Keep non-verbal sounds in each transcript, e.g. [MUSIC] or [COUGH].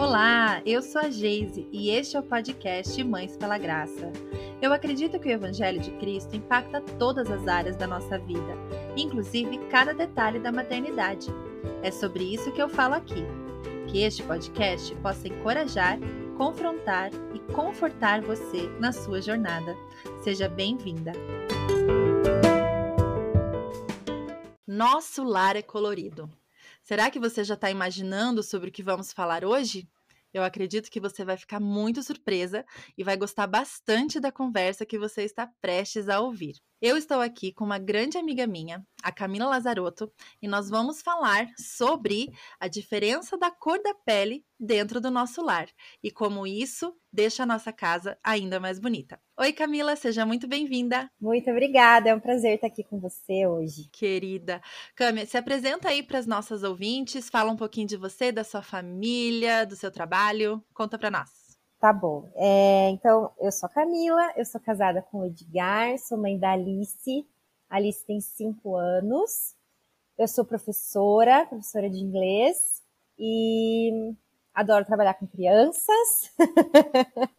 Olá, eu sou a Geise e este é o podcast Mães pela Graça. Eu acredito que o Evangelho de Cristo impacta todas as áreas da nossa vida, inclusive cada detalhe da maternidade. É sobre isso que eu falo aqui. Que este podcast possa encorajar, confrontar e confortar você na sua jornada. Seja bem-vinda! Nosso lar é colorido. Será que você já está imaginando sobre o que vamos falar hoje? Eu acredito que você vai ficar muito surpresa e vai gostar bastante da conversa que você está prestes a ouvir. Eu estou aqui com uma grande amiga minha, a Camila Lazarotto, e nós vamos falar sobre a diferença da cor da pele dentro do nosso lar e como isso deixa a nossa casa ainda mais bonita. Oi, Camila, seja muito bem-vinda. Muito obrigada, é um prazer estar aqui com você hoje. Querida. Camila, se apresenta aí para as nossas ouvintes, fala um pouquinho de você, da sua família, do seu trabalho, conta para nós. Tá bom. É, então, eu sou a Camila, eu sou casada com o Edgar, sou mãe da Alice. A Alice tem cinco anos. Eu sou professora, professora de inglês. E adoro trabalhar com crianças.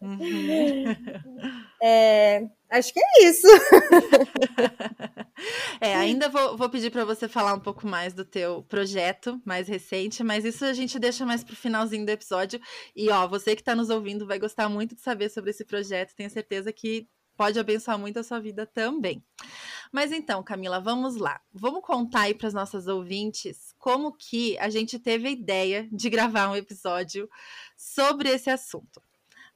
Uhum. [LAUGHS] é, acho que é isso. é, ainda vou, vou pedir para você falar um pouco mais do teu projeto mais recente, mas isso a gente deixa mais pro finalzinho do episódio. E ó, você que está nos ouvindo vai gostar muito de saber sobre esse projeto. Tenho certeza que pode abençoar muito a sua vida também. Mas então, Camila, vamos lá. Vamos contar aí para as nossas ouvintes como que a gente teve a ideia de gravar um episódio sobre esse assunto.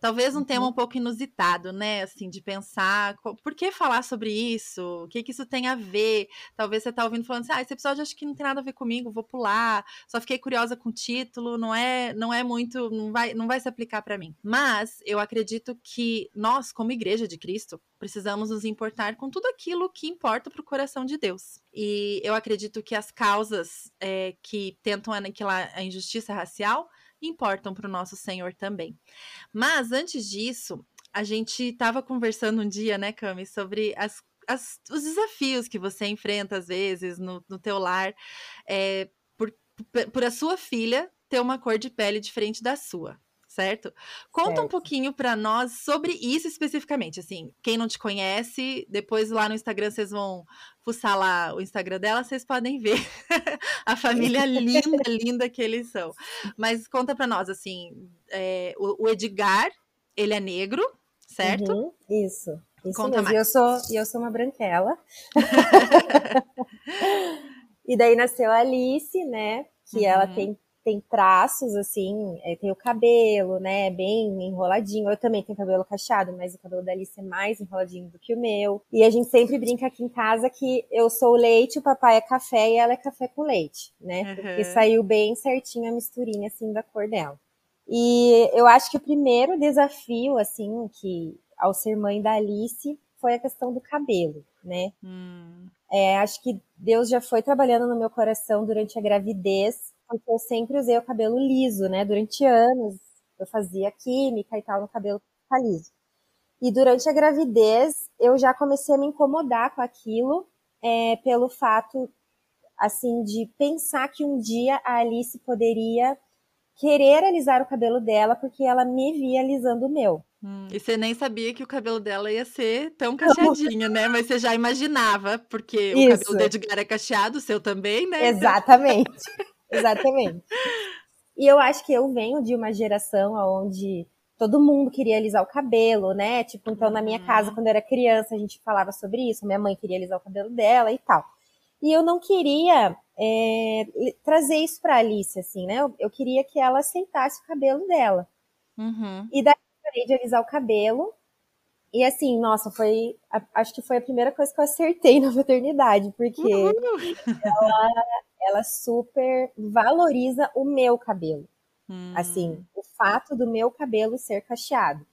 Talvez um tema uhum. um pouco inusitado, né? Assim, de pensar, por que falar sobre isso? O que, que isso tem a ver? Talvez você tá ouvindo falando assim, ah, esse episódio acho que não tem nada a ver comigo, vou pular. Só fiquei curiosa com o título, não é, não é muito, não vai, não vai se aplicar para mim. Mas eu acredito que nós, como igreja de Cristo, precisamos nos importar com tudo aquilo que importa para o coração de Deus. E eu acredito que as causas é, que tentam aniquilar a injustiça racial importam para o nosso Senhor também. Mas antes disso, a gente estava conversando um dia, né, Cami, sobre as, as, os desafios que você enfrenta às vezes no, no teu lar, é, por, por a sua filha ter uma cor de pele diferente da sua certo? Conta certo. um pouquinho para nós sobre isso especificamente. Assim, quem não te conhece, depois lá no Instagram vocês vão fuçar lá o Instagram dela, vocês podem ver [LAUGHS] a família linda, linda que eles são. Mas conta para nós, assim, é, o, o, Edgar, ele é negro, certo? Uhum, isso. Isso Conta mesmo. Mais. E eu sou, eu sou uma branquela. [LAUGHS] [LAUGHS] e daí nasceu a Alice, né? Que uhum. ela tem tem traços, assim, é, tem o cabelo, né, bem enroladinho. Eu também tenho cabelo cacheado, mas o cabelo da Alice é mais enroladinho do que o meu. E a gente sempre brinca aqui em casa que eu sou leite, o papai é café e ela é café com leite, né? Uhum. Porque saiu bem certinho a misturinha, assim, da cor dela. E eu acho que o primeiro desafio, assim, que ao ser mãe da Alice foi a questão do cabelo, né? Hum. É, acho que Deus já foi trabalhando no meu coração durante a gravidez porque eu sempre usei o cabelo liso, né? Durante anos eu fazia química e tal no cabelo ficar liso. E durante a gravidez eu já comecei a me incomodar com aquilo é, pelo fato, assim, de pensar que um dia a Alice poderia querer alisar o cabelo dela porque ela me via alisando o meu. Hum, e você nem sabia que o cabelo dela ia ser tão cacheadinho, né? Mas você já imaginava, porque Isso. o cabelo do Edgar é cacheado, o seu também, né? Exatamente. [LAUGHS] Exatamente. E eu acho que eu venho de uma geração onde todo mundo queria alisar o cabelo, né? Tipo, então na minha casa, uhum. quando eu era criança, a gente falava sobre isso. Minha mãe queria alisar o cabelo dela e tal. E eu não queria é, trazer isso pra Alice, assim, né? Eu, eu, queria que ela aceitasse o cabelo dela. Uhum. E daí eu parei de alisar o cabelo. E assim, nossa, foi. Acho que foi a primeira coisa que eu acertei [LAUGHS] na maternidade, porque uhum. ela ela super valoriza o meu cabelo. Hum. Assim, o fato do meu cabelo ser cacheado.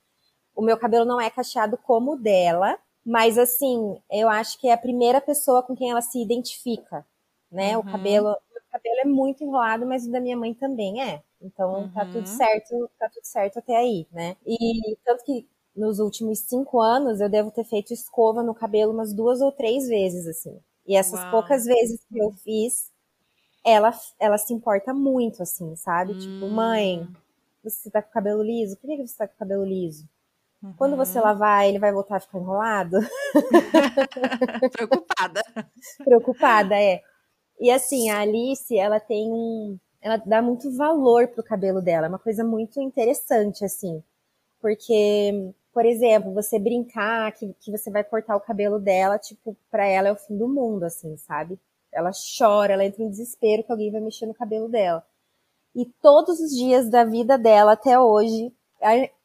O meu cabelo não é cacheado como o dela, mas assim, eu acho que é a primeira pessoa com quem ela se identifica, né? Uhum. O cabelo, o cabelo é muito enrolado, mas o da minha mãe também é. Então uhum. tá tudo uhum. certo, tá tudo certo até aí, né? E tanto que nos últimos cinco anos eu devo ter feito escova no cabelo umas duas ou três vezes, assim. E essas Uau. poucas vezes que eu fiz, ela, ela se importa muito, assim, sabe? Hum. Tipo, mãe, você tá com o cabelo liso? Por que você tá com o cabelo liso? Uhum. Quando você uhum. lavar, ele vai voltar a ficar enrolado? [LAUGHS] Preocupada. Preocupada, é. E assim, a Alice, ela tem um. Ela dá muito valor pro cabelo dela. É uma coisa muito interessante, assim. Porque, por exemplo, você brincar que, que você vai cortar o cabelo dela, tipo, pra ela é o fim do mundo, assim, sabe? Ela chora, ela entra em desespero que alguém vai mexer no cabelo dela. E todos os dias da vida dela até hoje,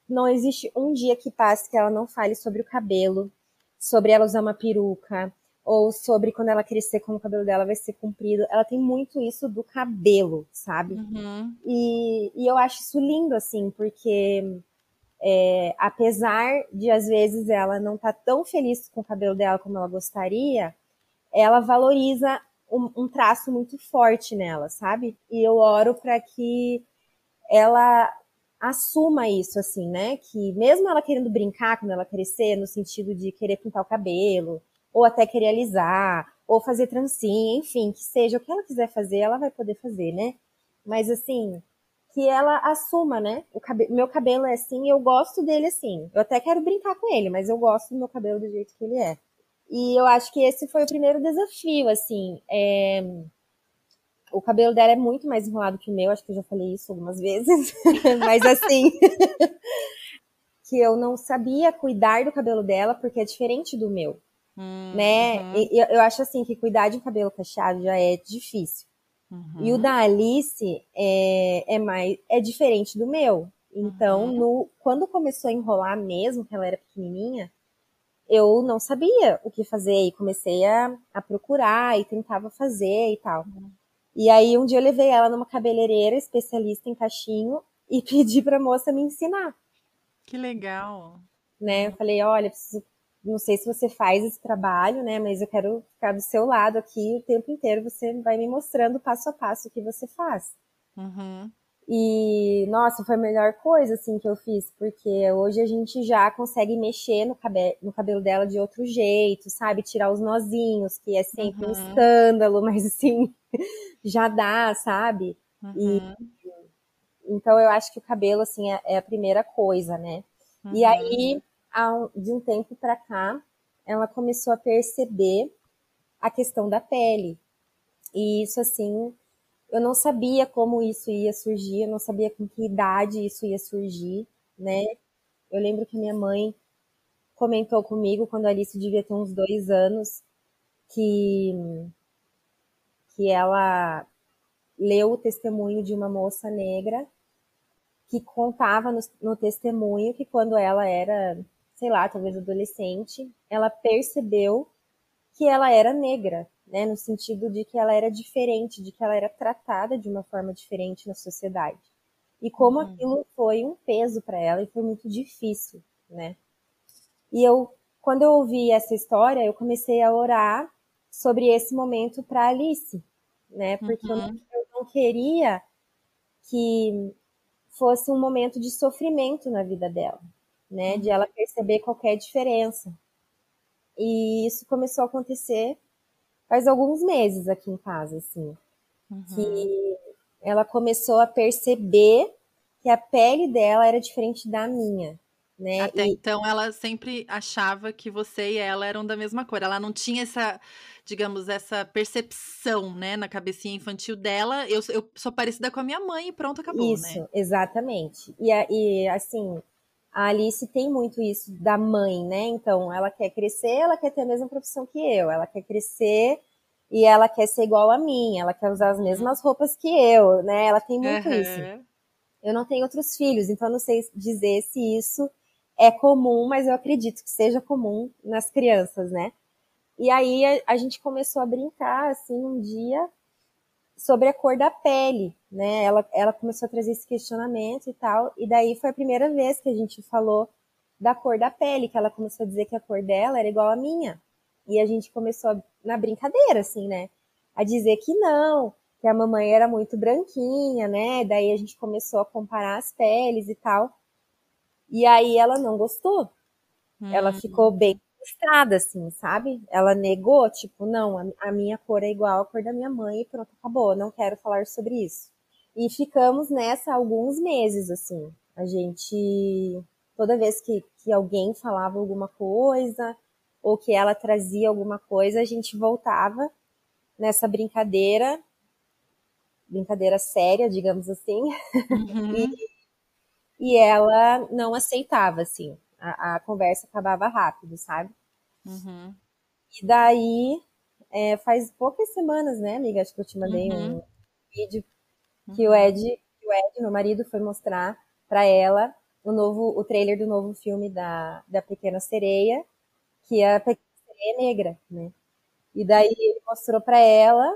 não existe um dia que passe que ela não fale sobre o cabelo, sobre ela usar uma peruca, ou sobre quando ela crescer, como o cabelo dela vai ser comprido. Ela tem muito isso do cabelo, sabe? Uhum. E, e eu acho isso lindo, assim, porque é, apesar de às vezes ela não estar tá tão feliz com o cabelo dela como ela gostaria, ela valoriza um, um traço muito forte nela, sabe? E eu oro para que ela assuma isso, assim, né? Que mesmo ela querendo brincar quando ela crescer, no sentido de querer pintar o cabelo, ou até querer alisar, ou fazer trancinha, enfim, que seja o que ela quiser fazer, ela vai poder fazer, né? Mas assim, que ela assuma, né? O cabelo, meu cabelo é assim, eu gosto dele assim. Eu até quero brincar com ele, mas eu gosto do meu cabelo do jeito que ele é. E eu acho que esse foi o primeiro desafio, assim. É... O cabelo dela é muito mais enrolado que o meu, acho que eu já falei isso algumas vezes. [LAUGHS] Mas assim, [LAUGHS] que eu não sabia cuidar do cabelo dela porque é diferente do meu. Hum, né? Uhum. E, eu acho assim que cuidar de um cabelo cacheado já é difícil. Uhum. E o da Alice é, é mais é diferente do meu. Então, uhum. no, quando começou a enrolar mesmo, que ela era pequenininha, eu não sabia o que fazer e comecei a, a procurar e tentava fazer e tal. Uhum. E aí um dia eu levei ela numa cabeleireira especialista em cachinho e [LAUGHS] pedi para a moça me ensinar. Que legal. Né? Eu falei, olha, preciso, não sei se você faz esse trabalho, né, mas eu quero ficar do seu lado aqui o tempo inteiro, você vai me mostrando passo a passo o que você faz. Uhum. E, nossa, foi a melhor coisa, assim, que eu fiz, porque hoje a gente já consegue mexer no, cabe no cabelo dela de outro jeito, sabe? Tirar os nozinhos, que é sempre uhum. um escândalo, [LAUGHS] mas, assim, já dá, sabe? Uhum. E, então, eu acho que o cabelo, assim, é, é a primeira coisa, né? Uhum. E aí, de um tempo pra cá, ela começou a perceber a questão da pele. E isso, assim, eu não sabia como isso ia surgir, eu não sabia com que idade isso ia surgir, né? Eu lembro que minha mãe comentou comigo quando a Alice devia ter uns dois anos que que ela leu o testemunho de uma moça negra que contava no, no testemunho que quando ela era, sei lá, talvez adolescente, ela percebeu que ela era negra, né, no sentido de que ela era diferente, de que ela era tratada de uma forma diferente na sociedade. E como uhum. aquilo foi um peso para ela e foi muito difícil, né? E eu, quando eu ouvi essa história, eu comecei a orar sobre esse momento para Alice, né? Porque uhum. eu, não, eu não queria que fosse um momento de sofrimento na vida dela, né? De uhum. ela perceber qualquer diferença. E isso começou a acontecer faz alguns meses aqui em casa, assim. Uhum. Que ela começou a perceber que a pele dela era diferente da minha. Né? Até e... então ela sempre achava que você e ela eram da mesma cor. Ela não tinha essa, digamos, essa percepção, né, na cabecinha infantil dela. Eu, eu sou parecida com a minha mãe e pronto, acabou, isso, né? Isso, exatamente. E, e assim, a Alice tem muito isso da mãe, né? Então, ela quer crescer, ela quer ter a mesma profissão que eu, ela quer crescer e ela quer ser igual a mim, ela quer usar as mesmas roupas que eu, né? Ela tem muito uhum. isso. Eu não tenho outros filhos, então não sei dizer se isso é comum, mas eu acredito que seja comum nas crianças, né? E aí a, a gente começou a brincar assim um dia sobre a cor da pele, né? Ela, ela começou a trazer esse questionamento e tal, e daí foi a primeira vez que a gente falou da cor da pele, que ela começou a dizer que a cor dela era igual à minha. E a gente começou a, na brincadeira, assim, né? A dizer que não, que a mamãe era muito branquinha, né? Daí a gente começou a comparar as peles e tal. E aí ela não gostou. Hum. Ela ficou bem frustrada, assim, sabe? Ela negou, tipo, não, a, minha cor é igual à cor da minha mãe e pronto, acabou, não quero falar sobre isso. E ficamos nessa alguns meses, assim. A gente, toda vez que, que alguém falava alguma coisa, ou que ela trazia alguma coisa, a gente voltava nessa brincadeira, brincadeira séria, digamos assim, uhum. [LAUGHS] e, e, ela não aceitava, assim, a, a conversa acabava rápido, sabe? Uhum. E daí, é, faz poucas semanas, né, amiga, acho que eu te mandei uhum. um vídeo que uhum. o Ed, o Ed, meu marido, foi mostrar para ela o novo, o trailer do novo filme da, da Pequena Sereia, que é a Pequena Sereia Negra, né? E daí ele mostrou para ela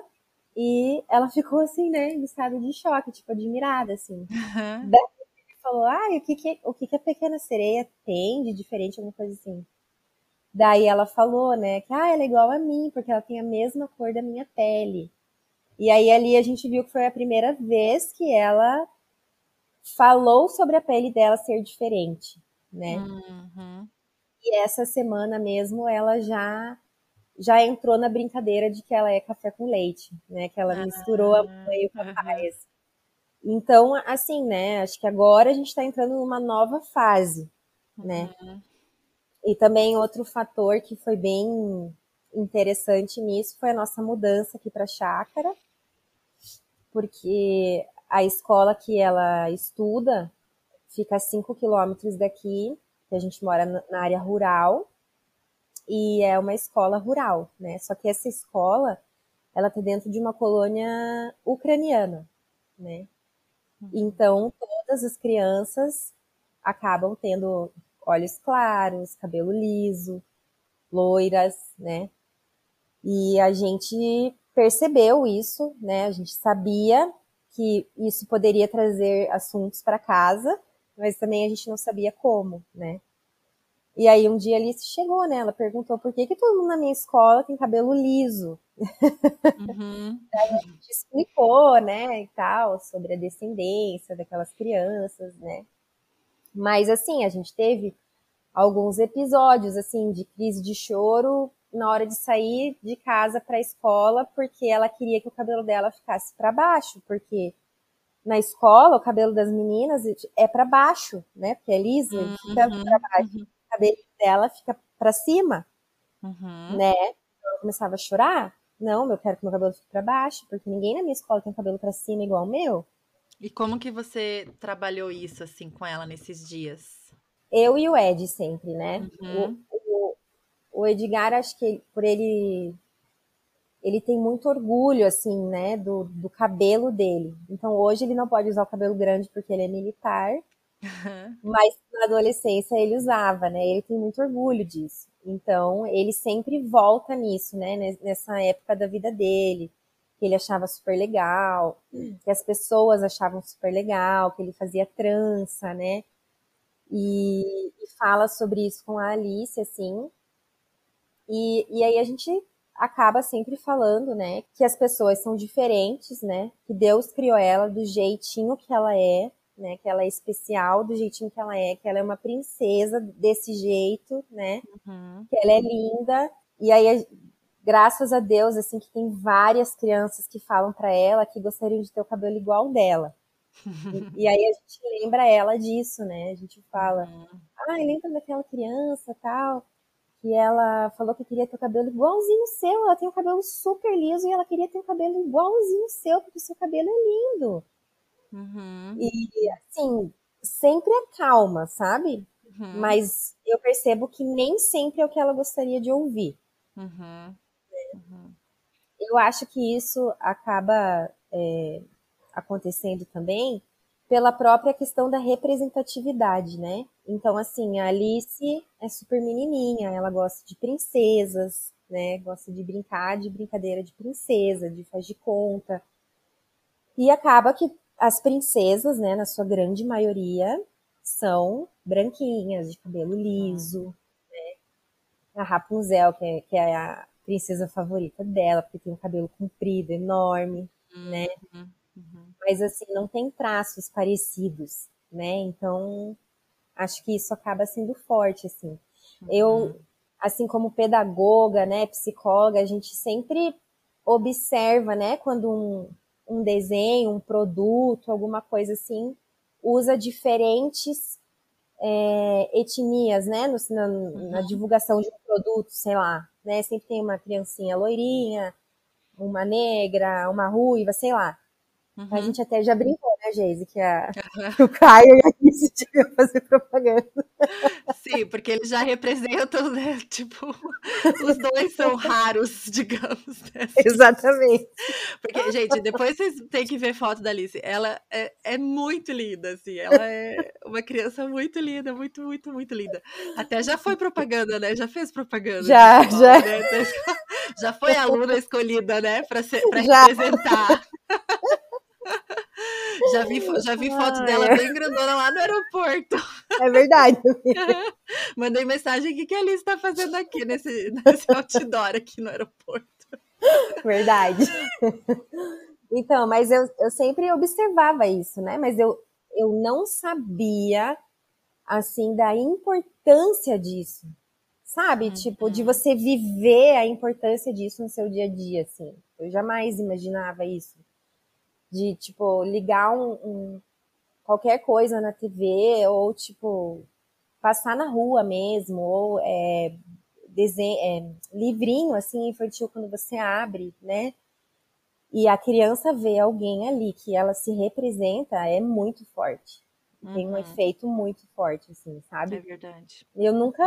e ela ficou assim, né, em estado de choque, tipo, admirada, assim. Uhum. Daí falou, ah, o que que, o que que a Pequena Sereia tem de diferente, alguma coisa assim. Daí ela falou, né, que ah, ela é igual a mim, porque ela tem a mesma cor da minha pele. E aí ali a gente viu que foi a primeira vez que ela falou sobre a pele dela ser diferente, né? Uhum. E essa semana mesmo ela já já entrou na brincadeira de que ela é café com leite, né? Que ela misturou a mãe e o papai. Uhum. Então, assim, né? Acho que agora a gente está entrando numa nova fase, né? Uhum. E também outro fator que foi bem interessante nisso foi a nossa mudança aqui para a chácara, porque a escola que ela estuda fica a 5 quilômetros daqui, que a gente mora na área rural, e é uma escola rural, né? Só que essa escola, ela tá dentro de uma colônia ucraniana, né? Uhum. Então, todas as crianças acabam tendo olhos claros, cabelo liso, loiras, né? E a gente percebeu isso, né? A gente sabia que isso poderia trazer assuntos para casa, mas também a gente não sabia como, né? E aí um dia a Alice chegou, né? Ela perguntou por que, que todo mundo na minha escola tem cabelo liso. Uhum. [LAUGHS] a gente explicou, né, e tal, sobre a descendência daquelas crianças, né? Mas assim, a gente teve alguns episódios assim de crise de choro na hora de sair de casa para a escola, porque ela queria que o cabelo dela ficasse para baixo, porque na escola o cabelo das meninas é para baixo, né? Porque é liso, ele fica uhum, para baixo. O cabelo dela fica para cima, uhum. né? Então, ela começava a chorar. Não, eu quero que meu cabelo fique para baixo, porque ninguém na minha escola tem cabelo para cima igual o meu. E como que você trabalhou isso assim com ela nesses dias? Eu e o Ed sempre, né? Uhum. O, o Edgar, acho que por ele ele tem muito orgulho, assim, né, do, do cabelo dele. Então, hoje ele não pode usar o cabelo grande porque ele é militar, uhum. mas na adolescência ele usava, né, ele tem muito orgulho disso. Então, ele sempre volta nisso, né, nessa época da vida dele, que ele achava super legal, que as pessoas achavam super legal, que ele fazia trança, né, e, e fala sobre isso com a Alice, assim, e, e aí a gente acaba sempre falando, né, que as pessoas são diferentes, né, que Deus criou ela do jeitinho que ela é, né, que ela é especial do jeitinho que ela é, que ela é uma princesa desse jeito, né, uhum. que ela é linda. E aí, graças a Deus, assim, que tem várias crianças que falam para ela que gostariam de ter o cabelo igual dela. e, [LAUGHS] e, aí a gente lembra ela disso, né? A gente fala, uhum. ah, lembra daquela criança, tal que ela falou que queria ter o cabelo igualzinho o seu. Ela tem um cabelo super liso e ela queria ter o cabelo igualzinho o seu, porque o seu cabelo é lindo. Uhum. E, assim, sempre é calma, sabe? Uhum. Mas eu percebo que nem sempre é o que ela gostaria de ouvir. Uhum. uhum. Eu acho que isso acaba é, acontecendo também pela própria questão da representatividade, né? Então, assim, a Alice é super menininha, ela gosta de princesas, né? Gosta de brincar de brincadeira de princesa, de faz de conta. E acaba que as princesas, né, na sua grande maioria, são branquinhas, de cabelo liso, né? A Rapunzel, que é, que é a princesa favorita dela, porque tem um cabelo comprido, enorme, né? uhum. né? Uhum. Mas assim, não tem traços parecidos, né? Então, acho que isso acaba sendo forte, assim. Uhum. Eu, assim como pedagoga, né, psicóloga, a gente sempre observa, né, quando um, um desenho, um produto, alguma coisa assim, usa diferentes é, etnias, né, no, na, uhum. na, divulgação de um produto, sei lá, né, sempre tem uma criancinha loirinha, uma negra, uma ruiva, sei lá. Uhum. A gente até já brincou, né, Geise, que, a, [LAUGHS] [LAUGHS] que o Caio e a Deviam fazer propaganda. Sim, porque eles já representam, né? Tipo, os dois são raros, [LAUGHS] digamos. Né? Exatamente. Porque, gente, depois vocês têm que ver foto da Alice. Ela é, é muito linda, assim. Ela é uma criança muito linda, muito, muito, muito linda. Até já foi propaganda, né? Já fez propaganda. Já, já. Né? Já foi aluna escolhida, né? Para representar. Já vi, já vi foto dela é. bem grandona lá no aeroporto. É verdade. [LAUGHS] Mandei mensagem: o que, que a Alice está fazendo aqui nesse, [LAUGHS] nesse outdoor aqui no aeroporto? Verdade. Então, mas eu, eu sempre observava isso, né? Mas eu, eu não sabia, assim, da importância disso. Sabe? Uhum. Tipo, de você viver a importância disso no seu dia a dia, assim. Eu jamais imaginava isso de tipo ligar um, um, qualquer coisa na TV ou tipo passar na rua mesmo ou é, desenho, é, livrinho assim infantil quando você abre, né? E a criança vê alguém ali que ela se representa é muito forte. Uhum. Tem um uhum. efeito muito forte, assim, sabe? É verdade. Eu nunca,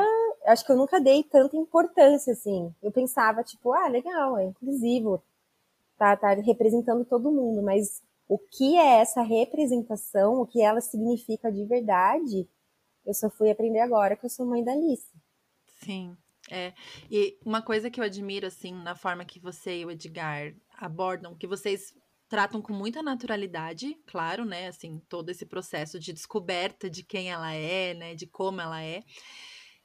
acho que eu nunca dei tanta importância, assim. Eu pensava, tipo, ah, legal, é inclusivo tá, tá representando todo mundo, mas o que é essa representação, o que ela significa de verdade, eu só fui aprender agora que eu sou mãe da Alice. Sim. É, e uma coisa que eu admiro, assim, na forma que você e o Edgar abordam, que vocês tratam com muita naturalidade, claro, né, assim, todo esse processo de descoberta de quem ela é, né, de como ela é,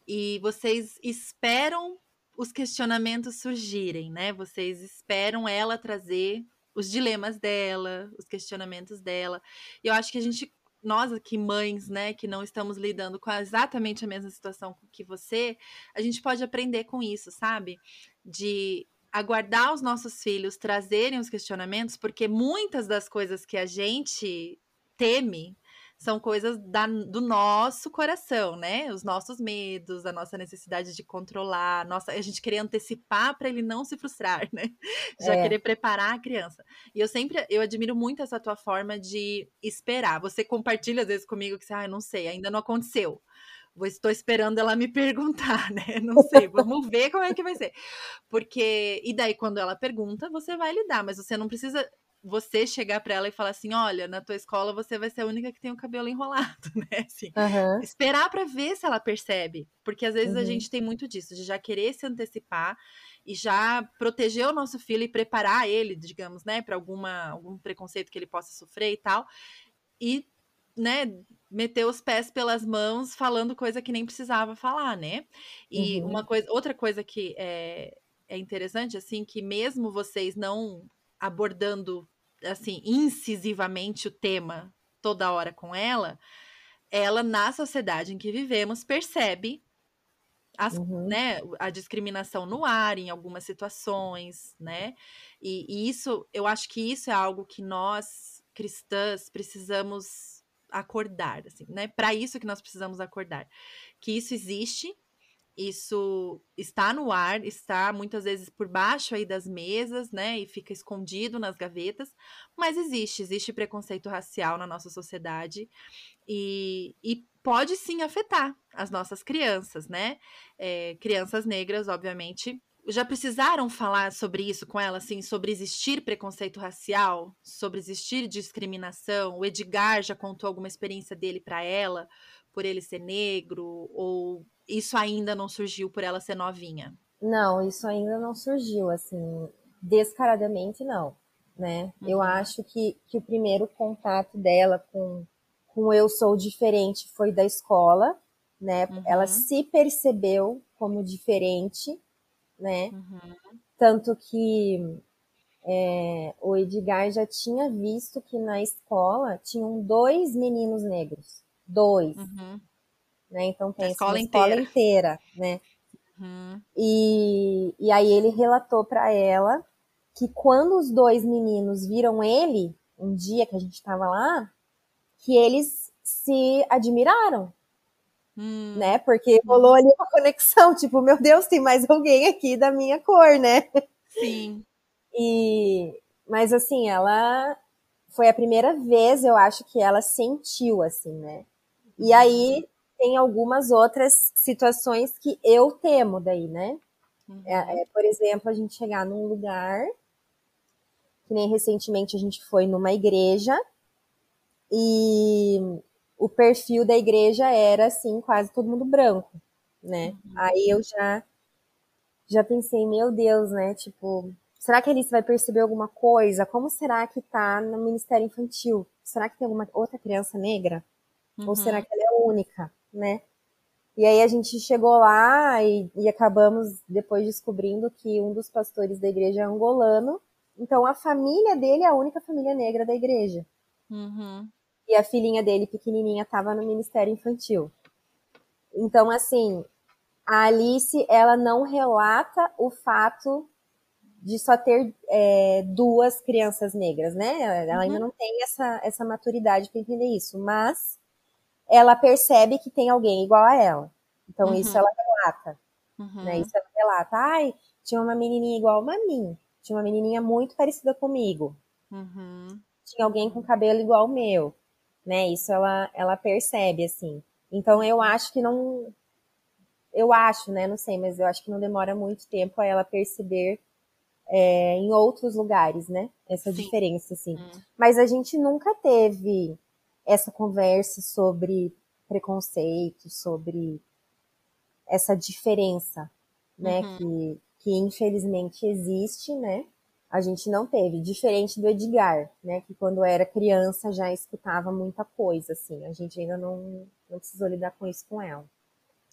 e vocês esperam os questionamentos surgirem, né? Vocês esperam ela trazer os dilemas dela, os questionamentos dela. E eu acho que a gente, nós aqui, mães, né, que não estamos lidando com exatamente a mesma situação que você, a gente pode aprender com isso, sabe? De aguardar os nossos filhos trazerem os questionamentos, porque muitas das coisas que a gente teme são coisas da, do nosso coração, né? Os nossos medos, a nossa necessidade de controlar, nossa, a gente querer antecipar para ele não se frustrar, né? [LAUGHS] Já é. querer preparar a criança. E eu sempre, eu admiro muito essa tua forma de esperar. Você compartilha às vezes comigo que você, ah, não sei, ainda não aconteceu. Estou esperando ela me [LAUGHS] perguntar, né? Não sei, vamos ver como é que vai ser. Porque, e daí, quando ela pergunta, você vai lidar, mas você não precisa você chegar para ela e falar assim: olha, na tua escola você vai ser a única que tem o cabelo enrolado, [LAUGHS] né? Assim, uhum. Esperar para ver se ela percebe. Porque às vezes uhum. a gente tem muito disso, de já querer se antecipar e já proteger o nosso filho e preparar ele, digamos, né, para alguma algum preconceito que ele possa sofrer e tal. E, né, meter os pés pelas mãos falando coisa que nem precisava falar, né? E uhum. uma coisa, outra coisa que é, é interessante, assim, que mesmo vocês não abordando assim incisivamente o tema toda hora com ela, ela na sociedade em que vivemos percebe as, uhum. né, a discriminação no ar em algumas situações, né? E, e, isso, eu acho que isso é algo que nós cristãs precisamos acordar, assim, né? Para isso que nós precisamos acordar, que isso existe isso está no ar, está muitas vezes por baixo aí das mesas, né, e fica escondido nas gavetas, mas existe, existe preconceito racial na nossa sociedade e, e pode sim afetar as nossas crianças, né? É, crianças negras, obviamente, já precisaram falar sobre isso com ela, assim, sobre existir preconceito racial, sobre existir discriminação. O Edgar já contou alguma experiência dele para ela, por ele ser negro, ou isso ainda não surgiu por ela ser novinha? Não, isso ainda não surgiu, assim, descaradamente não, né? Uhum. Eu acho que, que o primeiro contato dela com, com Eu Sou Diferente foi da escola, né? Uhum. Ela se percebeu como diferente, né? Uhum. Tanto que é, o Edgar já tinha visto que na escola tinham dois meninos negros. Dois. Uhum né? Então tem escola, escola inteira, né? Uhum. E, e aí ele relatou para ela que quando os dois meninos viram ele, um dia que a gente estava lá, que eles se admiraram. Hum. Né? Porque rolou ali uma conexão, [LAUGHS] tipo, meu Deus, tem mais alguém aqui da minha cor, né? Sim. E mas assim, ela foi a primeira vez, eu acho que ela sentiu assim, né? E aí tem algumas outras situações que eu temo daí, né? Uhum. É, é, por exemplo, a gente chegar num lugar que nem recentemente a gente foi numa igreja e o perfil da igreja era assim, quase todo mundo branco, né? Uhum. Aí eu já já pensei, meu Deus, né? Tipo, será que Alice vai perceber alguma coisa? Como será que tá no Ministério Infantil? Será que tem alguma outra criança negra? Uhum. Ou será que ela é única, né? E aí a gente chegou lá e, e acabamos depois descobrindo que um dos pastores da igreja é angolano então a família dele é a única família negra da igreja. Uhum. E a filhinha dele, pequenininha, estava no ministério infantil. Então, assim, a Alice, ela não relata o fato de só ter é, duas crianças negras, né? Ela uhum. ainda não tem essa, essa maturidade para entender isso, mas ela percebe que tem alguém igual a ela. Então, uhum. isso ela relata. Uhum. Né? Isso ela relata. Ai, tinha uma menininha igual a mim. Tinha uma menininha muito parecida comigo. Uhum. Tinha alguém com cabelo igual ao meu. Né? Isso ela, ela percebe, assim. Então eu acho que não. Eu acho, né? Não sei, mas eu acho que não demora muito tempo a ela perceber é, em outros lugares, né? Essa Sim. diferença, assim. Hum. Mas a gente nunca teve essa conversa sobre preconceito, sobre essa diferença, né? Uhum. Que, que infelizmente existe, né? A gente não teve, diferente do Edgar, né? Que quando era criança já escutava muita coisa, assim. A gente ainda não, não precisou lidar com isso com ela.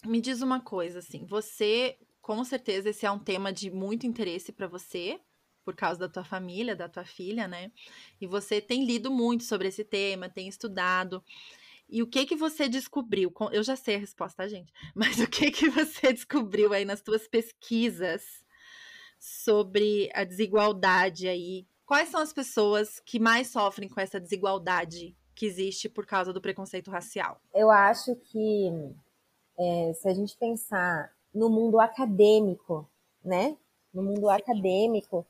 Me diz uma coisa, assim, você, com certeza, esse é um tema de muito interesse para você, por causa da tua família, da tua filha, né? E você tem lido muito sobre esse tema, tem estudado. E o que que você descobriu? Eu já sei a resposta, tá, gente? [LAUGHS] Mas o que que você descobriu aí nas suas pesquisas sobre a desigualdade aí? Quais são as pessoas que mais sofrem com essa desigualdade que existe por causa do preconceito racial? Eu acho que é, se a gente pensar no mundo acadêmico, né? No mundo Sim. acadêmico,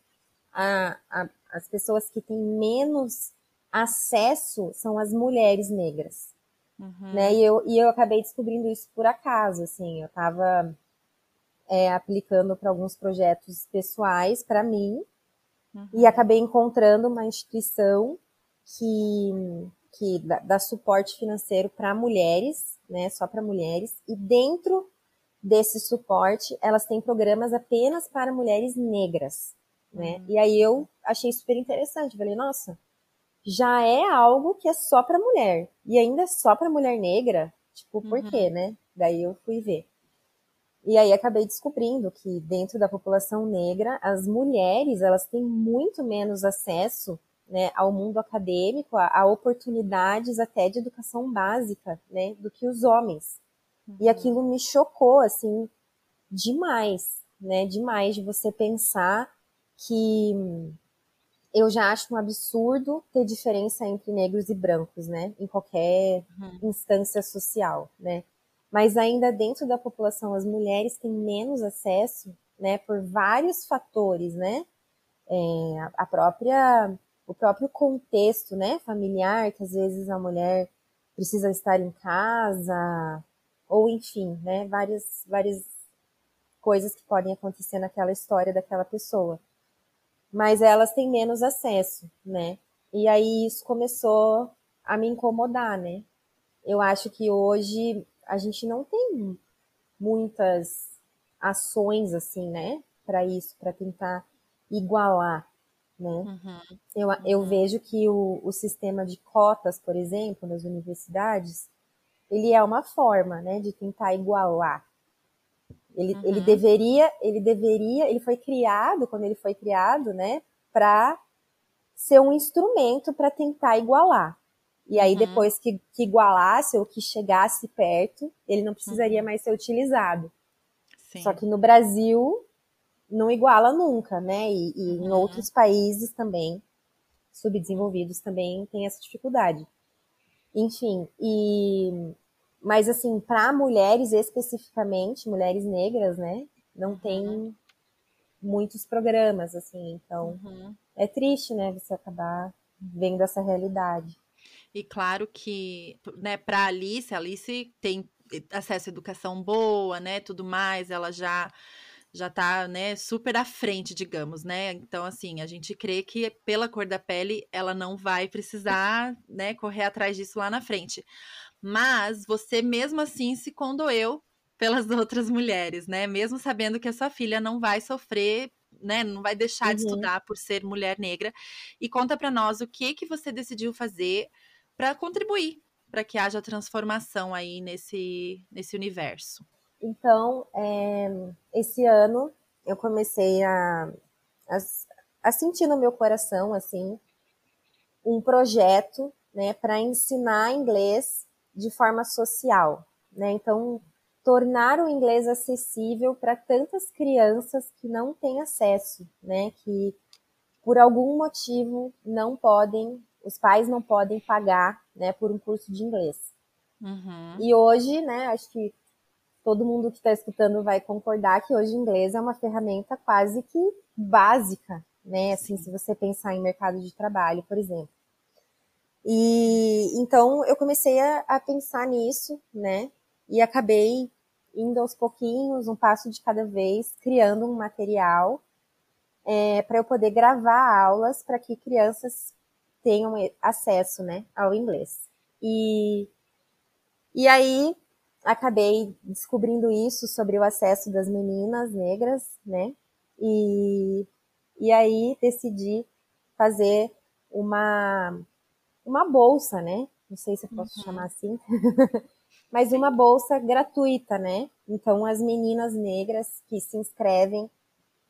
a, a, as pessoas que têm menos acesso são as mulheres negras. Uhum. Né? E, eu, e eu acabei descobrindo isso por acaso, assim, eu estava é, aplicando para alguns projetos pessoais para mim uhum. e acabei encontrando uma instituição que, que dá, dá suporte financeiro para mulheres, né, só para mulheres, e dentro desse suporte elas têm programas apenas para mulheres negras, né? Uhum. E aí eu achei super interessante, falei, nossa, já é algo que é só para mulher. E ainda é só para mulher negra. Tipo, por uhum. quê, né? Daí eu fui ver. E aí acabei descobrindo que dentro da população negra, as mulheres, elas têm muito menos acesso né, ao mundo acadêmico, a, a, oportunidades até de educação básica, né, do que os homens. Uhum. E aquilo me chocou, assim, demais, né, demais de você pensar que eu já acho um absurdo ter diferença entre negros e brancos, né? Em qualquer uhum. instância social, né? Mas ainda dentro da população, as mulheres têm menos acesso, né? Por vários fatores, né? É, a própria, o próprio contexto, né? Familiar, que às vezes a mulher precisa estar em casa, ou enfim, né? Várias, várias coisas que podem acontecer naquela história daquela pessoa mas elas têm menos acesso, né? E aí isso começou a me incomodar, né? Eu acho que hoje a gente não tem muitas ações assim, né, para isso, para tentar igualar, né? Uhum. Eu, eu uhum. vejo que o, o sistema de cotas, por exemplo, nas universidades, ele é uma forma, né, de tentar igualar ele, uhum. ele deveria, ele deveria, ele foi criado, quando ele foi criado, né, para ser um instrumento para tentar igualar. E aí, uhum. depois que, que, igualasse ou que chegasse perto, ele não precisaria uhum. mais ser utilizado. Sim. Só que no Brasil, não iguala nunca, né? E, e em uhum. outros países também, subdesenvolvidos também tem essa dificuldade. Enfim, e mas assim, para mulheres especificamente, mulheres negras, né, não uhum. tem muitos programas assim, então uhum. é triste, né, você acabar vendo essa realidade. E claro que, né, para Alice, a Alice tem acesso à educação boa, né, tudo mais, ela já já tá, né, super à frente, digamos, né? Então, assim, a gente crê que pela cor da pele ela não vai precisar, né, correr atrás disso lá na frente. Mas você mesmo assim se condoeu pelas [LAUGHS] outras mulheres, né? Mesmo sabendo que a sua filha não vai sofrer, né, não vai deixar uhum. de estudar por ser mulher negra. E conta para nós o que que você decidiu fazer para contribuir para que haja transformação aí nesse nesse universo. Então, é, esse ano eu comecei a, a, a, sentir no meu coração, assim, um projeto, né, para ensinar inglês de forma social, né? Então, tornar o inglês acessível para tantas crianças que não têm acesso, né? Que por algum motivo não podem, os pais não podem pagar, né, por um curso de inglês. Uhum. E hoje, né, acho que todo mundo que está escutando vai concordar que hoje o inglês é uma ferramenta quase que básica, né? Assim, se você pensar em mercado de trabalho, por exemplo. E então eu comecei a, a pensar nisso, né? E acabei indo aos pouquinhos, um passo de cada vez, criando um material é, para eu poder gravar aulas para que crianças tenham acesso, né, ao inglês. E, e aí acabei descobrindo isso sobre o acesso das meninas negras, né? E, e aí decidi fazer uma, uma bolsa, né? Não sei se eu posso uhum. chamar assim, [LAUGHS] mas uma bolsa gratuita, né? Então, as meninas negras que se inscrevem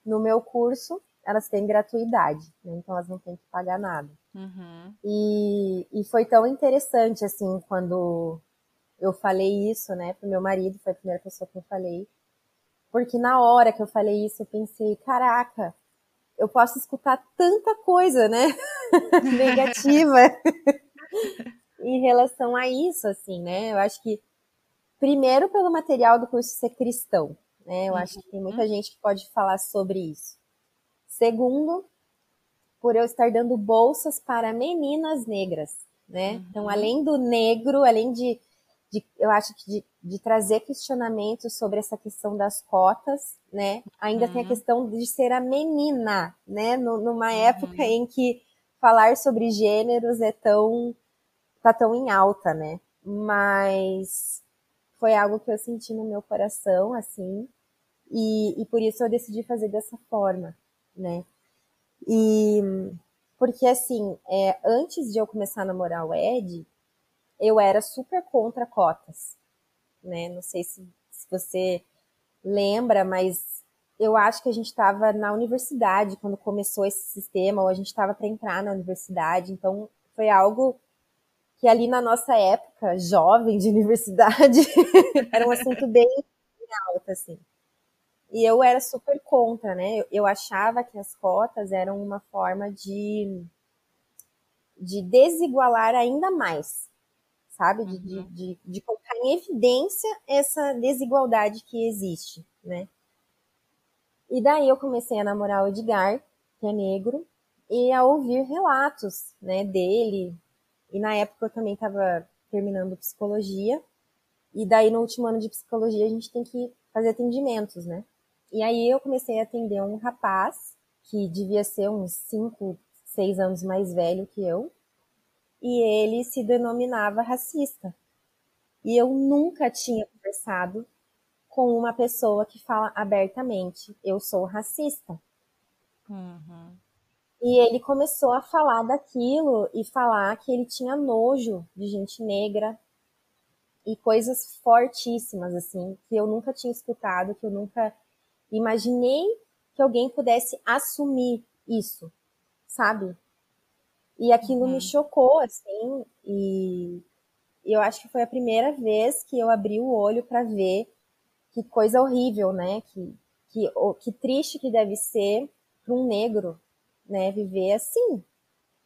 no meu curso, elas têm gratuidade, né? então elas não têm que pagar nada. Uhum. E, e foi tão interessante, assim, quando eu falei isso, né, pro meu marido, foi a primeira pessoa que eu falei. Porque na hora que eu falei isso, eu pensei, caraca, eu posso escutar tanta coisa, né, [LAUGHS] [LAUGHS] negativa [LAUGHS] em relação a isso, assim, né? Eu acho que, primeiro, pelo material do curso ser cristão, né? Eu uhum. acho que tem muita gente que pode falar sobre isso. Segundo, por eu estar dando bolsas para meninas negras, né? Uhum. Então, além do negro, além de de, eu acho que de, de, trazer questionamentos sobre essa questão das cotas, né? Ainda uhum. tem a uhum. questão de ser a menina, né? No, numa uhum. época em que falar sobre gêneros é tão tá tão em alta, né? Mas foi algo que eu senti no meu coração, assim, e, e por isso eu decidi fazer dessa forma, né? E porque assim, é, antes de eu começar a namorar o Ed, eu era super contra cotas, né? Não sei se, se você lembra, mas eu acho que a gente estava na universidade quando começou esse sistema, ou a gente estava para entrar na universidade, então foi algo que ali na nossa época, jovem de [LAUGHS] universidade, era um assunto bem alto, assim. E eu era super contra, né? Eu, eu achava que as cotas eram uma forma de, de desigualar ainda mais sabe? De, uhum. de, de, de, colocar em evidência essa desigualdade que existe, né? E daí eu comecei a namorar o Edgar, que é negro, e a ouvir relatos, né, dele. E na época eu também estava terminando psicologia, e daí no último ano de psicologia a gente tem que fazer atendimentos, né? E aí eu comecei a atender um rapaz que devia ser uns 5, 6 anos mais velho que eu, e ele se denominava racista. E eu nunca tinha conversado com uma pessoa que fala abertamente: eu sou racista. Uhum. E ele começou a falar daquilo e falar que ele tinha nojo de gente negra e coisas fortíssimas, assim, que eu nunca tinha escutado, que eu nunca imaginei que alguém pudesse assumir isso, sabe? E aquilo uhum. me chocou, assim, e eu acho que foi a primeira vez que eu abri o olho para ver que coisa horrível, né? Que, Que, que triste que deve ser para um negro, né, viver assim.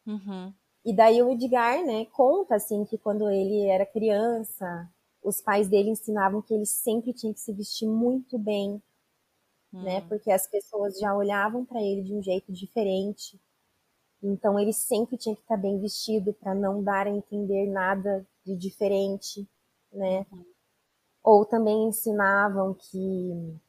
Uhum. E daí o Edgar, né, conta assim que quando ele era criança, os pais dele ensinavam que ele sempre tinha que se vestir muito bem, né, uhum. né, porque as pessoas já olhavam para ele de um jeito diferente. Então ele sempre tinha que estar bem vestido para não dar a entender nada de diferente, né? Uhum. Ou também ensinavam que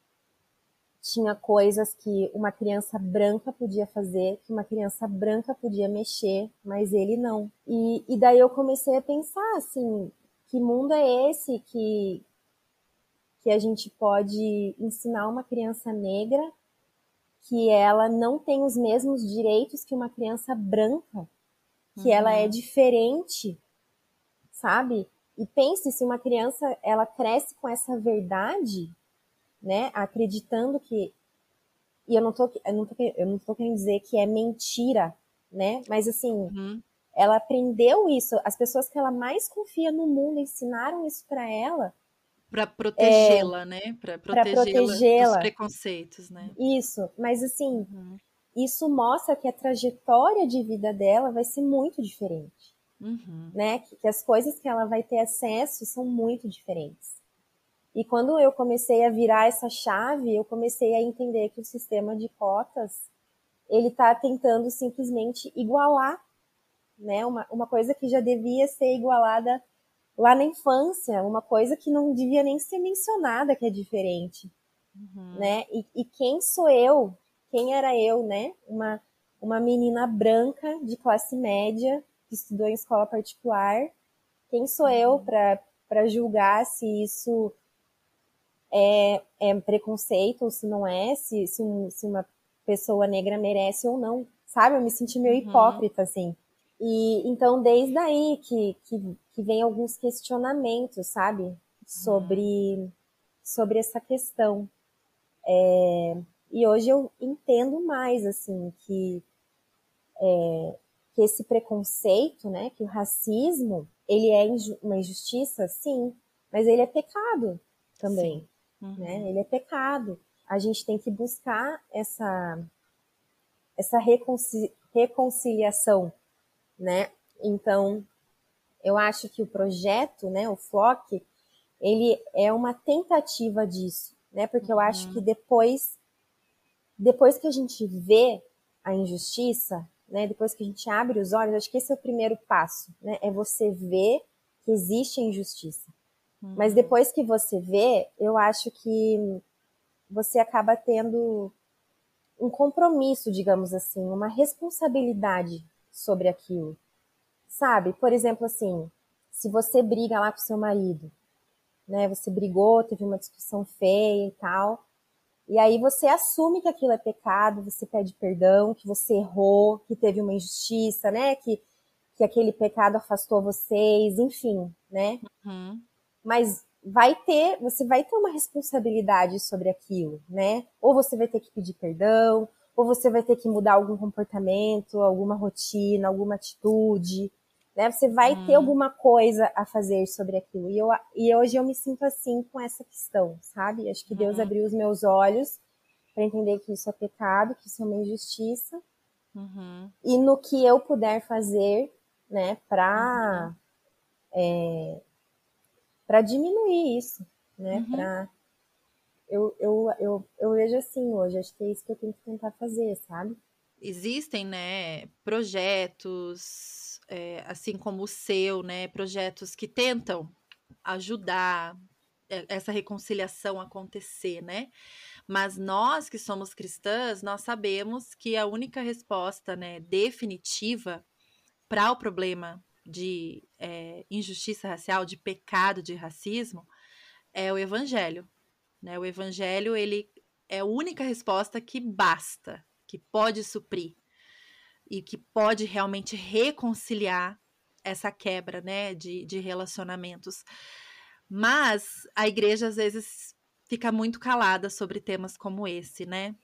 tinha coisas que uma criança branca podia fazer, que uma criança branca podia mexer, mas ele não. E, e daí eu comecei a pensar assim, que mundo é esse que que a gente pode ensinar uma criança negra que ela não tem os mesmos direitos que uma criança branca, que uhum. ela é uhum. diferente, sabe? E pense se uma criança ela cresce com essa verdade, né, acreditando que e eu não tô eu não tô, eu não tô querendo dizer que é mentira, né? Mas assim, uhum. ela aprendeu isso, as pessoas que ela mais confia no mundo ensinaram isso para ela para protegê-la, é, né? Para protegê-la protegê dos preconceitos, né? Isso, mas assim, uhum. isso mostra que a trajetória de vida dela vai ser muito diferente, uhum. né? Que, que, as coisas que ela vai ter acesso são muito diferentes. E quando eu comecei a virar essa chave, eu comecei a entender que o sistema de cotas ele está tentando simplesmente igualar, né? Uma, uma coisa que já devia ser igualada lá na infância, uma coisa que não devia nem ser mencionada que é diferente, uhum. né? E, e, quem sou eu? Quem era eu, né? Uma, uma menina branca de classe média que estudou em escola particular. Quem sou uhum. eu para julgar se isso é, é, preconceito ou se não é, se, se, um, se, uma pessoa negra merece ou não, sabe? Eu me senti meio uhum. hipócrita, assim. E então, desde aí que, que, que vem alguns questionamentos, sabe? Sobre, uhum. sobre essa questão. É, e hoje eu entendo mais, assim, que, é, que esse preconceito, né? Que o racismo, ele é uma injustiça, sim, mas ele é pecado também, uhum. né? Ele é pecado. A gente tem que buscar essa, essa reconciliação né? Então, eu acho que o projeto, né, o FLOC, ele é uma tentativa disso, né? Porque eu acho que uhum. depois, depois que a gente vê a injustiça, né? Depois que a gente abre os olhos, acho que esse é o primeiro passo, né? É você ver que existe injustiça. Uhum. Mas depois que você vê, eu acho que você acaba tendo um compromisso, digamos assim, uma responsabilidade sobre aquilo. Sabe? Por exemplo, assim, se você briga lá com seu marido, né? Você brigou, teve uma discussão feia e tal. E aí você assume que aquilo é pecado, você pede perdão, que você errou, que teve uma injustiça, né? Que, que aquele pecado afastou vocês, enfim, né? Uhum. Mas vai ter, você vai ter uma responsabilidade sobre aquilo, né? Ou você vai ter que pedir perdão, ou você vai ter que mudar algum comportamento, alguma rotina, alguma atitude, né? Você vai hum. ter alguma coisa a fazer sobre aquilo. E, eu, e hoje eu me sinto assim com essa questão, sabe? Acho que Deus uhum. abriu os meus olhos para entender que isso é pecado, que isso é uma injustiça. Uhum. E no que eu puder fazer, né, para uhum. é, para diminuir isso, né, uhum. para eu, eu, eu, eu vejo assim hoje, acho que é isso que eu tenho que tentar fazer, sabe? Existem, né, projetos, é, assim como o seu, né, projetos que tentam ajudar é, essa reconciliação acontecer, né? Mas nós que somos cristãs, nós sabemos que a única resposta, né, definitiva para o problema de é, injustiça racial, de pecado de racismo, é o evangelho. Né? O evangelho ele é a única resposta que basta, que pode suprir e que pode realmente reconciliar essa quebra né, de, de relacionamentos. Mas a igreja às vezes fica muito calada sobre temas como esse, né?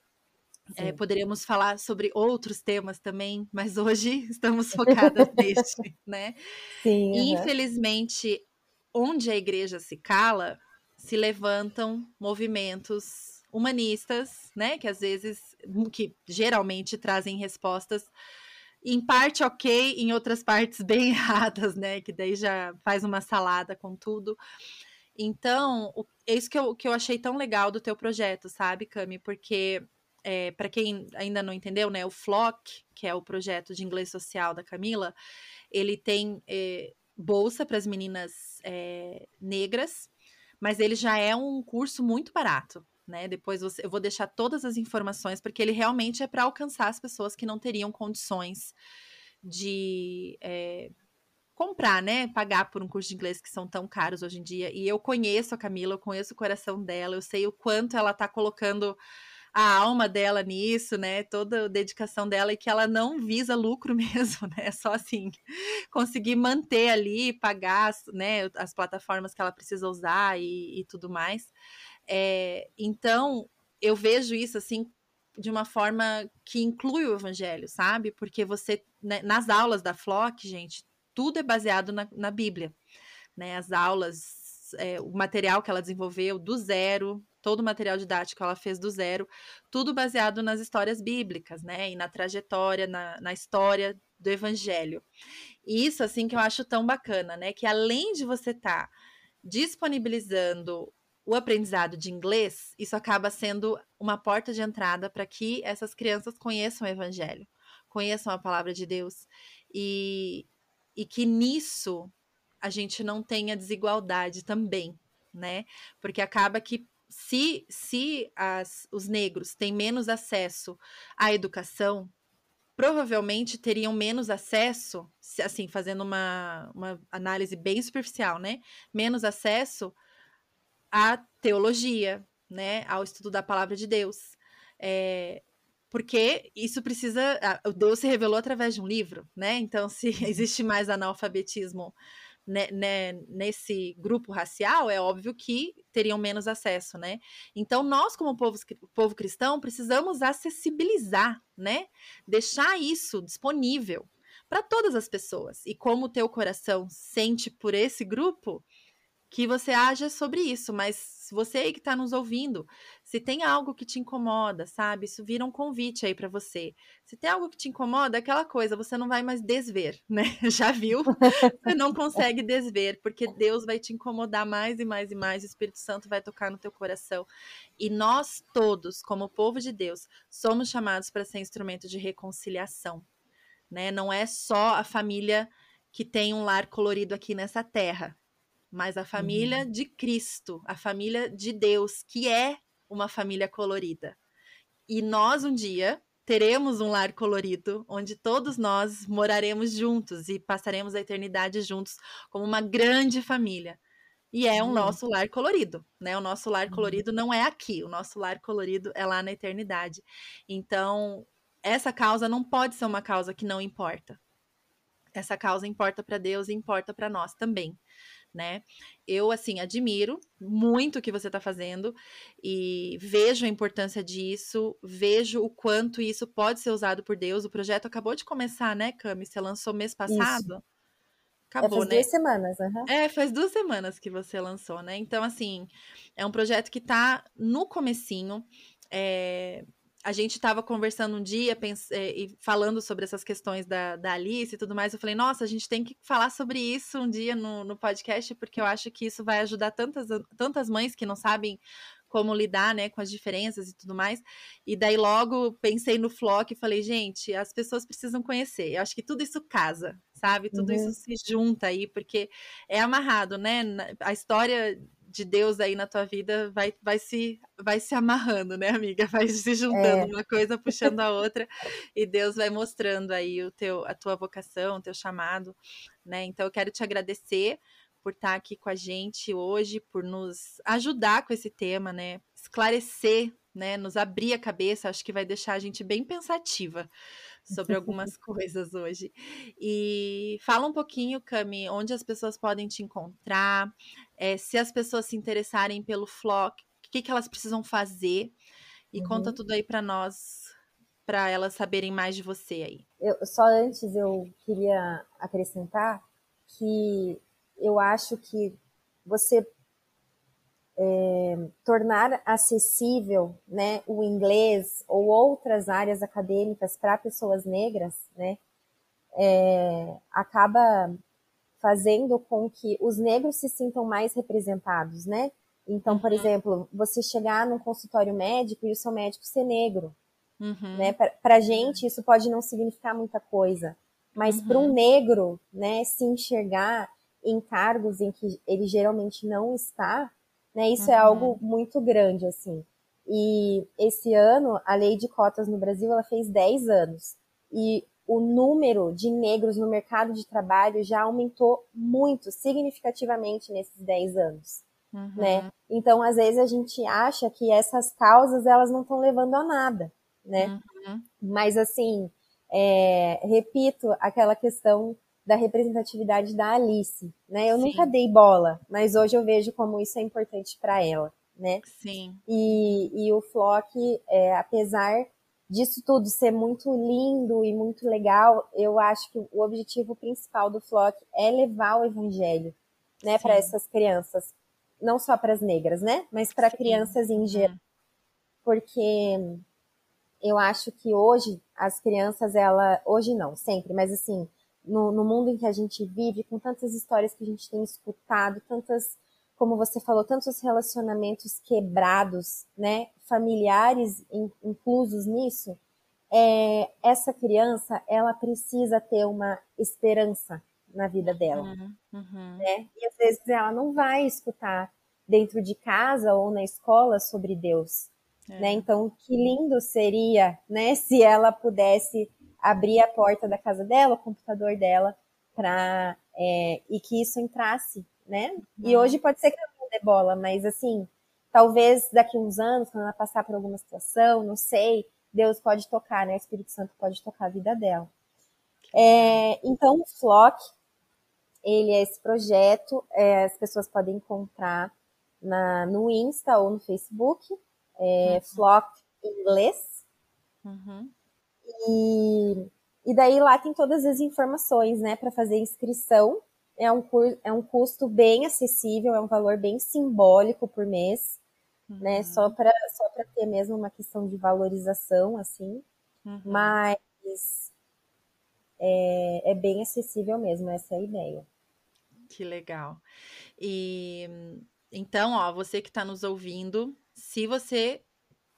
É, poderíamos falar sobre outros temas também, mas hoje [LAUGHS] estamos focadas [LAUGHS] neste, né? Sim, e, infelizmente, onde a igreja se cala, se levantam movimentos humanistas, né? Que às vezes, que geralmente trazem respostas em parte ok, em outras partes [LAUGHS] bem erradas, né? Que daí já faz uma salada com tudo. Então, é isso que eu, que eu achei tão legal do teu projeto, sabe, Cami? Porque, é, para quem ainda não entendeu, né, o Flock, que é o projeto de inglês social da Camila, ele tem é, bolsa para as meninas é, negras, mas ele já é um curso muito barato. Né? Depois você, eu vou deixar todas as informações, porque ele realmente é para alcançar as pessoas que não teriam condições de é, comprar, né? Pagar por um curso de inglês que são tão caros hoje em dia. E eu conheço a Camila, eu conheço o coração dela, eu sei o quanto ela tá colocando a alma dela nisso, né? Toda a dedicação dela e que ela não visa lucro [LAUGHS] mesmo, né? Só assim conseguir manter ali, pagar, né? As plataformas que ela precisa usar e, e tudo mais. É, então eu vejo isso assim de uma forma que inclui o evangelho, sabe? Porque você, né, nas aulas da Flock, gente, tudo é baseado na, na Bíblia. Né? As aulas, é, o material que ela desenvolveu do zero, todo o material didático ela fez do zero, tudo baseado nas histórias bíblicas, né? E na trajetória, na, na história do evangelho. E isso, assim, que eu acho tão bacana, né? Que além de você estar tá disponibilizando o aprendizado de inglês, isso acaba sendo uma porta de entrada para que essas crianças conheçam o evangelho, conheçam a palavra de Deus. E, e que nisso a gente não tenha desigualdade também, né? Porque acaba que se, se as, os negros têm menos acesso à educação, provavelmente teriam menos acesso, assim, fazendo uma, uma análise bem superficial, né? Menos acesso à teologia, né? Ao estudo da palavra de Deus. É, porque isso precisa. O Deus se revelou através de um livro, né? Então, se [LAUGHS] existe mais analfabetismo né, né, nesse grupo racial, é óbvio que teriam menos acesso, né? Então, nós, como povo, povo cristão, precisamos acessibilizar, né? Deixar isso disponível para todas as pessoas. E como o teu coração sente por esse grupo, que você haja sobre isso, mas você aí que está nos ouvindo, se tem algo que te incomoda, sabe? Isso vira um convite aí para você. Se tem algo que te incomoda, aquela coisa, você não vai mais desver, [LAUGHS] né? Já viu? Você não consegue desver, porque Deus vai te incomodar mais e mais e mais, o Espírito Santo vai tocar no teu coração. E nós todos, como povo de Deus, somos chamados para ser instrumento de reconciliação, né? Não é só a família que tem um lar colorido aqui nessa terra, mas a família uhum. de Cristo, a família de Deus, que é uma família colorida. E nós um dia teremos um lar colorido, onde todos nós moraremos juntos e passaremos a eternidade juntos como uma grande família. E é o um nosso lar colorido, né? O nosso lar uhum. colorido não é aqui, o nosso lar colorido é lá na eternidade. Então, essa causa não pode ser uma causa que não importa. Essa causa importa para Deus e importa para nós também né? Eu, assim, admiro muito o que você está fazendo e vejo a importância disso, vejo o quanto isso pode ser usado por Deus. O projeto acabou de começar, né, Cami? Você lançou mês passado? Isso. Acabou, é, faz né? duas semanas, uhum. É, faz duas semanas que você lançou, né? Então, assim, é um projeto que está no comecinho. É, a gente estava conversando um dia é, e falando sobre essas questões da, da Alice e tudo mais. Eu falei, nossa, a gente tem que falar sobre isso um dia no, no podcast, porque eu acho que isso vai ajudar tantas, tantas mães que não sabem como lidar, né, com as diferenças e tudo mais. E daí logo pensei no Flock e falei, gente, as pessoas precisam conhecer. Eu acho que tudo isso casa, sabe? Tudo uhum. isso se junta aí, porque é amarrado, né? A história de Deus aí na tua vida vai, vai, se, vai se amarrando, né, amiga? Vai se juntando, é. uma coisa puxando a outra, e Deus vai mostrando aí o teu, a tua vocação, o teu chamado, né? Então eu quero te agradecer por estar aqui com a gente hoje, por nos ajudar com esse tema, né? Esclarecer, né? Nos abrir a cabeça, acho que vai deixar a gente bem pensativa sobre algumas [LAUGHS] coisas hoje. E fala um pouquinho, Cami, onde as pessoas podem te encontrar, é, se as pessoas se interessarem pelo Flock, o que, que elas precisam fazer. E uhum. conta tudo aí para nós, para elas saberem mais de você aí. Eu, só antes eu queria acrescentar que eu acho que você é, tornar acessível né, o inglês ou outras áreas acadêmicas para pessoas negras, né, é, acaba fazendo com que os negros se sintam mais representados, né? Então, por uhum. exemplo, você chegar num consultório médico e o seu médico ser negro, uhum. né? Para gente isso pode não significar muita coisa, mas uhum. para um negro, né, se enxergar em cargos em que ele geralmente não está, né? Isso é uhum. é algo muito grande, assim. E esse ano, a lei de cotas no Brasil, ela fez 10 anos. E o número de negros no mercado de trabalho já aumentou muito, significativamente nesses 10 anos. Uhum. Né? Então, às vezes a gente acha que essas causas elas não estão levando a nada, né? Uhum. Mas assim, é, repito aquela questão da representatividade da Alice, né? Eu Sim. nunca dei bola, mas hoje eu vejo como isso é importante para ela, né? Sim. E, e o Flock, é, apesar disso tudo ser muito lindo e muito legal, eu acho que o objetivo principal do Flock é levar o evangelho, né, para essas crianças, não só para as negras, né, mas para crianças em geral. Uhum. Porque eu acho que hoje as crianças, ela, hoje não, sempre, mas assim, no, no mundo em que a gente vive, com tantas histórias que a gente tem escutado, tantas como você falou, tantos relacionamentos quebrados, né, familiares inclusos nisso, é, essa criança, ela precisa ter uma esperança na vida dela, uhum, uhum. né? E às vezes ela não vai escutar dentro de casa ou na escola sobre Deus, é. né? Então, que lindo seria, né, [LAUGHS] se ela pudesse abrir a porta da casa dela, o computador dela, para é, e que isso entrasse né? Uhum. E hoje pode ser que ela não dê bola, mas assim, talvez daqui uns anos, quando ela passar por alguma situação, não sei, Deus pode tocar, né? O Espírito Santo pode tocar a vida dela. É, então, o Flock, ele é esse projeto, é, as pessoas podem encontrar na, no Insta ou no Facebook, é, uhum. Flock Inglês. Uhum. E, e daí lá tem todas as informações, né, para fazer inscrição é um, é um custo bem acessível, é um valor bem simbólico por mês, né? uhum. né? Só para só ter mesmo uma questão de valorização, assim. Uhum. Mas é, é bem acessível mesmo, essa é a ideia. Que legal. E então, ó, você que está nos ouvindo, se você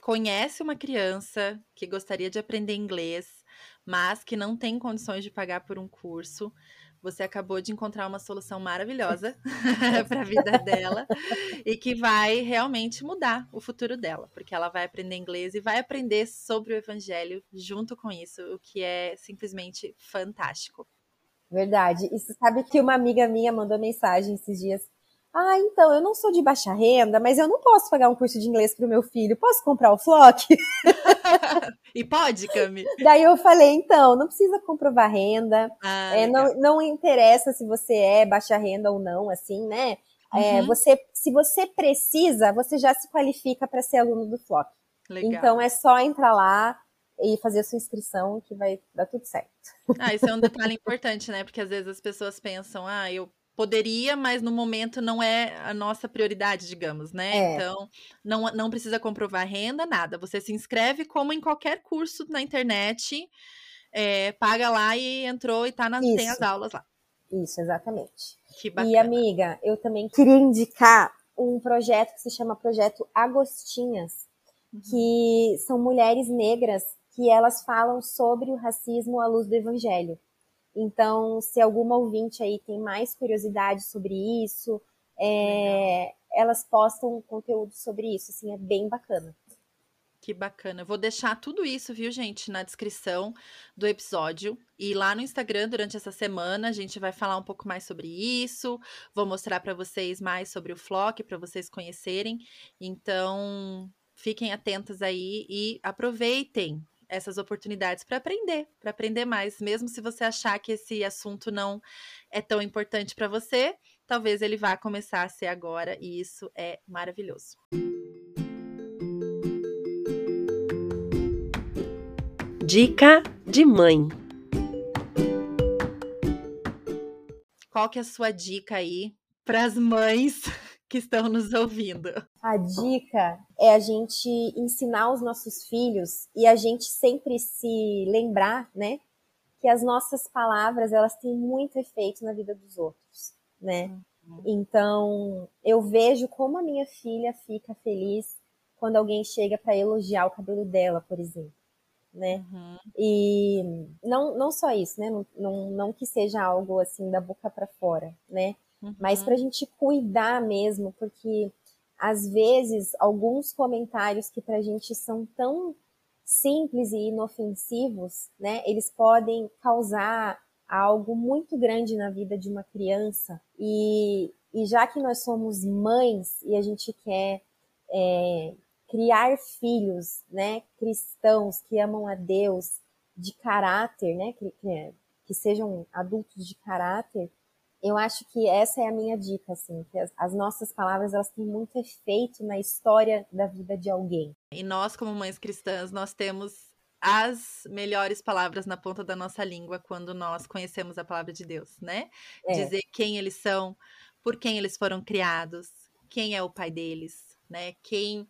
conhece uma criança que gostaria de aprender inglês, mas que não tem condições de pagar por um curso, você acabou de encontrar uma solução maravilhosa [LAUGHS] [LAUGHS] para a vida dela e que vai realmente mudar o futuro dela, porque ela vai aprender inglês e vai aprender sobre o evangelho junto com isso, o que é simplesmente fantástico. Verdade. E você sabe que uma amiga minha mandou mensagem esses dias ah, então, eu não sou de baixa renda, mas eu não posso pagar um curso de inglês para o meu filho. Posso comprar o Flock? [LAUGHS] e pode, Cami? Daí eu falei, então, não precisa comprovar renda. Ah, é, não, não interessa se você é baixa renda ou não, assim, né? É, uhum. É, você, se você precisa, você já se qualifica para ser aluno do Flock. Legal. Então é só entrar lá e fazer a sua inscrição que vai dar tudo certo. Ah, isso é um detalhe importante, né? Porque às vezes as pessoas pensam, ah, eu poderia, mas no momento não é a nossa prioridade, digamos, né? É. Então, não, não precisa comprovar renda, nada. Você se inscreve como em qualquer curso na internet, é, paga lá e entrou e tá na, tem as aulas lá. Isso, exatamente. Que bacana. E, amiga, eu também queria indicar um projeto que se chama Projeto Agostinhas, uhum. que são mulheres negras que elas falam sobre o racismo à luz do evangelho. Então, se alguma ouvinte aí tem mais curiosidade sobre isso, é, elas postam conteúdo sobre isso, assim, é bem bacana. Que bacana. Vou deixar tudo isso, viu, gente, na descrição do episódio. E lá no Instagram, durante essa semana, a gente vai falar um pouco mais sobre isso. Vou mostrar para vocês mais sobre o Flock, para vocês conhecerem. Então, fiquem atentas aí e aproveitem essas oportunidades para aprender, para aprender mais, mesmo se você achar que esse assunto não é tão importante para você, talvez ele vá começar a ser agora e isso é maravilhoso. Dica de mãe. Qual que é a sua dica aí para as mães [LAUGHS] que estão nos ouvindo? A dica é a gente ensinar os nossos filhos e a gente sempre se lembrar, né, que as nossas palavras elas têm muito efeito na vida dos outros, né? Uhum. Então, eu vejo como a minha filha fica feliz quando alguém chega para elogiar o cabelo dela, por exemplo, né? Uhum. E não, não só isso, né? Não, não, não que seja algo assim da boca para fora, né? Uhum. Mas para a gente cuidar mesmo, porque às vezes alguns comentários que para a gente são tão simples e inofensivos, né? Eles podem causar algo muito grande na vida de uma criança. E, e já que nós somos mães e a gente quer é, criar filhos, né, cristãos que amam a Deus, de caráter, né, que, que, que sejam adultos de caráter, eu acho que essa é a minha dica, assim, que as, as, nossas palavras elas têm muito efeito na história da vida de alguém. E nós, como mães cristãs, nós temos as melhores palavras na ponta da nossa língua quando nós conhecemos a palavra de Deus, né? É. Dizer quem eles são, por quem eles foram criados, quem é o pai deles, né? Quem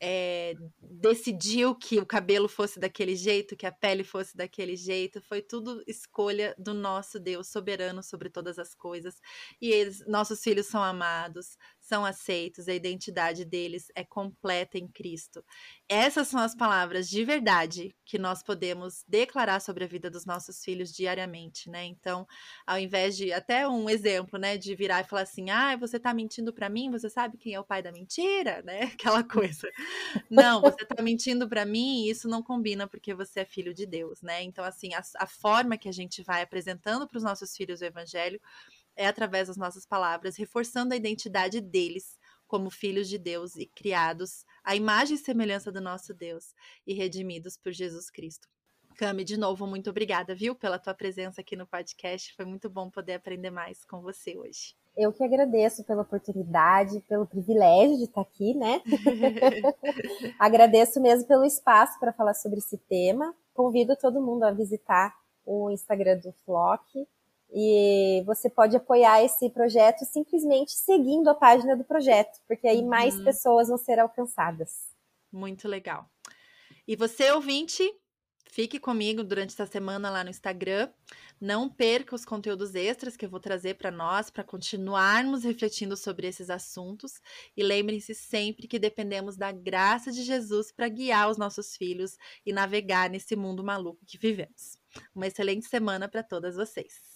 é, decidiu que o cabelo fosse daquele jeito, que a pele fosse daquele jeito, foi tudo escolha do nosso Deus soberano sobre todas as coisas. E eles, nossos filhos são amados, são aceitos, a identidade deles é completa em Cristo. Essas são as palavras de verdade que nós podemos declarar sobre a vida dos nossos filhos diariamente, né? Então, ao invés de até um exemplo, né, de virar e falar assim: "Ah, você tá mentindo para mim, você sabe quem é o pai da mentira", né? [LAUGHS] Aquela coisa. Não, você tá mentindo para mim isso não combina porque você é filho de Deus, né? Então, assim, a, a forma que a gente vai apresentando para os nossos filhos o evangelho é através das nossas palavras, reforçando a identidade deles como filhos de Deus e criados à imagem e semelhança do nosso Deus e redimidos por Jesus Cristo. Cami, de novo, muito obrigada, viu, pela tua presença aqui no podcast. Foi muito bom poder aprender mais com você hoje. Eu que agradeço pela oportunidade, pelo privilégio de estar aqui, né? [LAUGHS] agradeço mesmo pelo espaço para falar sobre esse tema. Convido todo mundo a visitar o Instagram do Flock. E você pode apoiar esse projeto simplesmente seguindo a página do projeto, porque aí mais uhum. pessoas vão ser alcançadas. Muito legal. E você, ouvinte, Fique comigo durante essa semana lá no Instagram. Não perca os conteúdos extras que eu vou trazer para nós, para continuarmos refletindo sobre esses assuntos. E lembrem-se sempre que dependemos da graça de Jesus para guiar os nossos filhos e navegar nesse mundo maluco que vivemos. Uma excelente semana para todas vocês.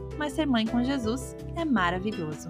mas ser mãe com Jesus é maravilhoso.